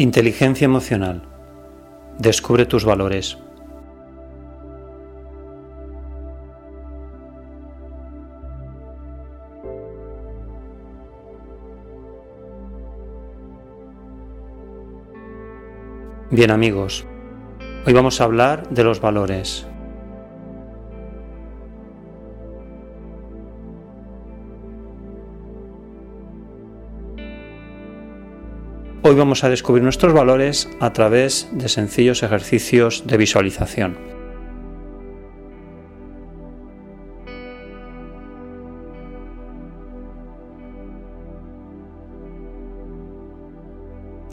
Inteligencia emocional. Descubre tus valores. Bien amigos, hoy vamos a hablar de los valores. Hoy vamos a descubrir nuestros valores a través de sencillos ejercicios de visualización.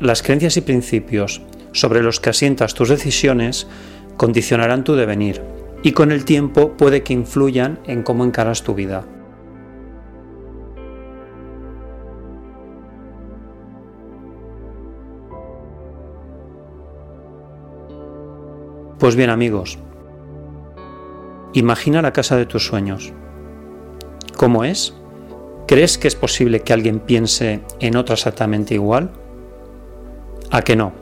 Las creencias y principios sobre los que asientas tus decisiones condicionarán tu devenir y con el tiempo puede que influyan en cómo encaras tu vida. Pues bien amigos, imagina la casa de tus sueños. ¿Cómo es? ¿Crees que es posible que alguien piense en otra exactamente igual? ¿A que no?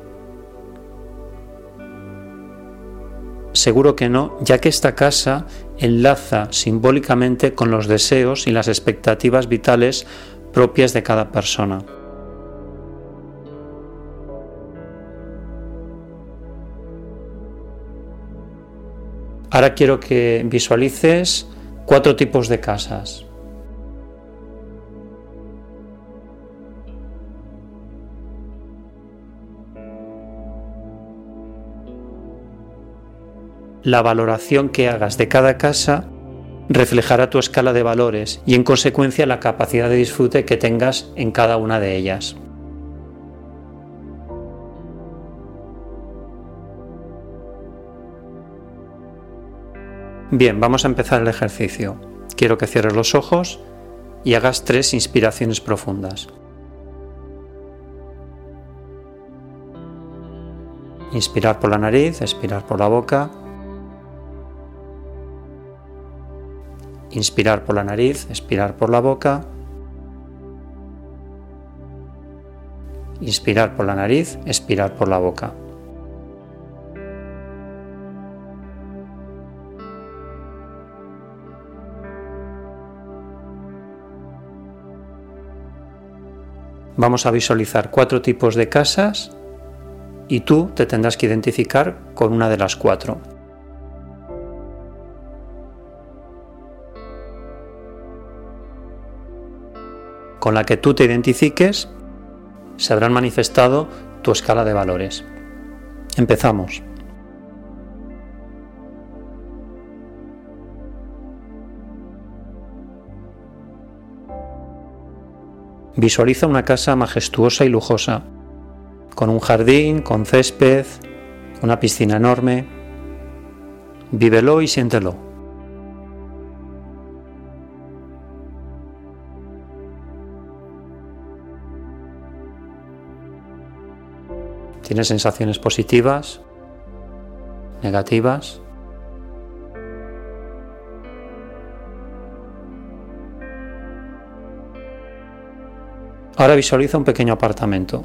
Seguro que no, ya que esta casa enlaza simbólicamente con los deseos y las expectativas vitales propias de cada persona. Ahora quiero que visualices cuatro tipos de casas. La valoración que hagas de cada casa reflejará tu escala de valores y en consecuencia la capacidad de disfrute que tengas en cada una de ellas. Bien, vamos a empezar el ejercicio. Quiero que cierres los ojos y hagas tres inspiraciones profundas. Inspirar por la nariz, expirar por la boca. Inspirar por la nariz, expirar por la boca. Inspirar por la nariz, expirar por la boca. Vamos a visualizar cuatro tipos de casas y tú te tendrás que identificar con una de las cuatro. Con la que tú te identifiques, se habrán manifestado tu escala de valores. Empezamos. Visualiza una casa majestuosa y lujosa, con un jardín, con césped, una piscina enorme. Vívelo y siéntelo. ¿Tienes sensaciones positivas? ¿Negativas? Ahora visualiza un pequeño apartamento.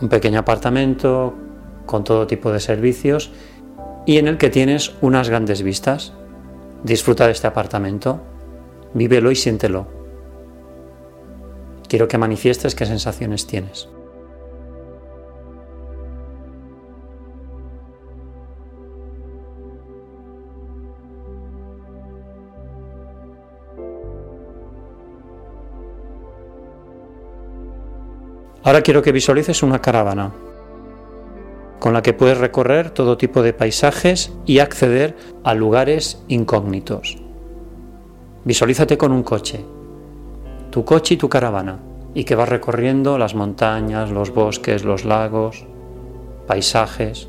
Un pequeño apartamento con todo tipo de servicios y en el que tienes unas grandes vistas. Disfruta de este apartamento, vívelo y siéntelo. Quiero que manifiestes qué sensaciones tienes. Ahora quiero que visualices una caravana con la que puedes recorrer todo tipo de paisajes y acceder a lugares incógnitos. Visualízate con un coche, tu coche y tu caravana, y que vas recorriendo las montañas, los bosques, los lagos, paisajes.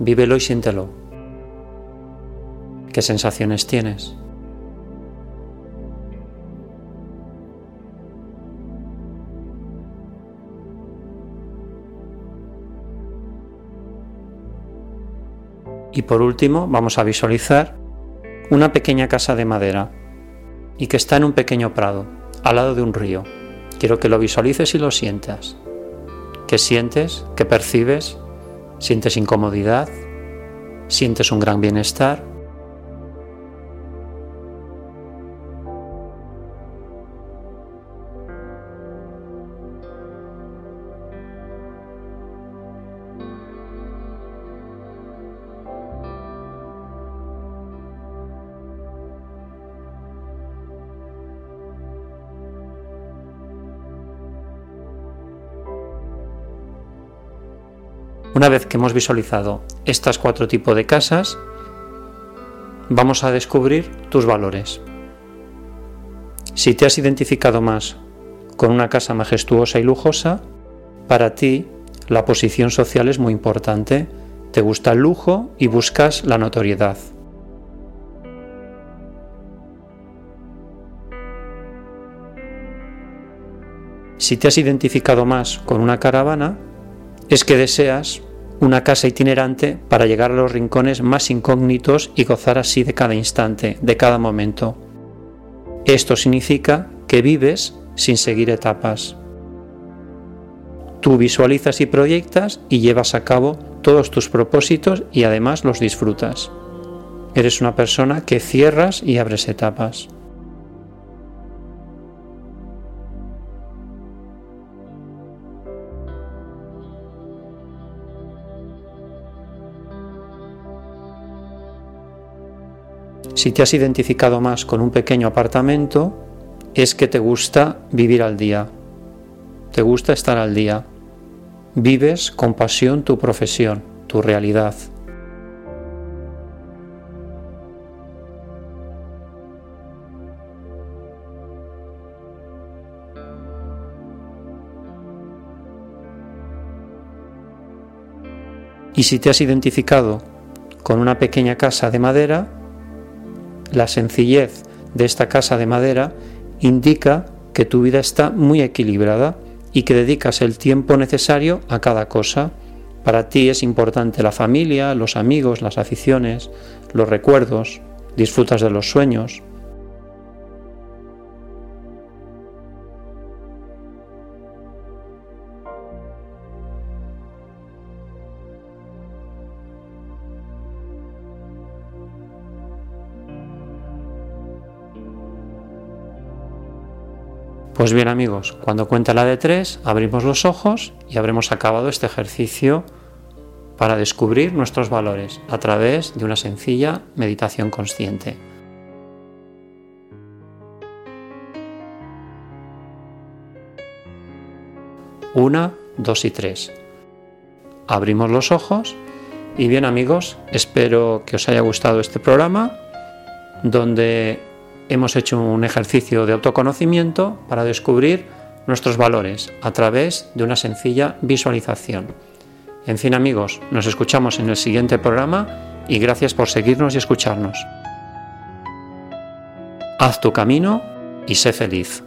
Vívelo y siéntelo. ¿Qué sensaciones tienes? Y por último vamos a visualizar una pequeña casa de madera y que está en un pequeño prado, al lado de un río. Quiero que lo visualices y lo sientas. ¿Qué sientes? ¿Qué percibes? ¿Sientes incomodidad? ¿Sientes un gran bienestar? Una vez que hemos visualizado estas cuatro tipos de casas, vamos a descubrir tus valores. Si te has identificado más con una casa majestuosa y lujosa, para ti la posición social es muy importante. Te gusta el lujo y buscas la notoriedad. Si te has identificado más con una caravana, es que deseas una casa itinerante para llegar a los rincones más incógnitos y gozar así de cada instante, de cada momento. Esto significa que vives sin seguir etapas. Tú visualizas y proyectas y llevas a cabo todos tus propósitos y además los disfrutas. Eres una persona que cierras y abres etapas. Si te has identificado más con un pequeño apartamento, es que te gusta vivir al día, te gusta estar al día, vives con pasión tu profesión, tu realidad. Y si te has identificado con una pequeña casa de madera, la sencillez de esta casa de madera indica que tu vida está muy equilibrada y que dedicas el tiempo necesario a cada cosa. Para ti es importante la familia, los amigos, las aficiones, los recuerdos, disfrutas de los sueños. Pues bien amigos, cuando cuenta la de tres, abrimos los ojos y habremos acabado este ejercicio para descubrir nuestros valores a través de una sencilla meditación consciente. Una, dos y tres. Abrimos los ojos y bien amigos, espero que os haya gustado este programa donde hemos hecho un ejercicio de autoconocimiento para descubrir nuestros valores a través de una sencilla visualización. En fin amigos, nos escuchamos en el siguiente programa y gracias por seguirnos y escucharnos. Haz tu camino y sé feliz.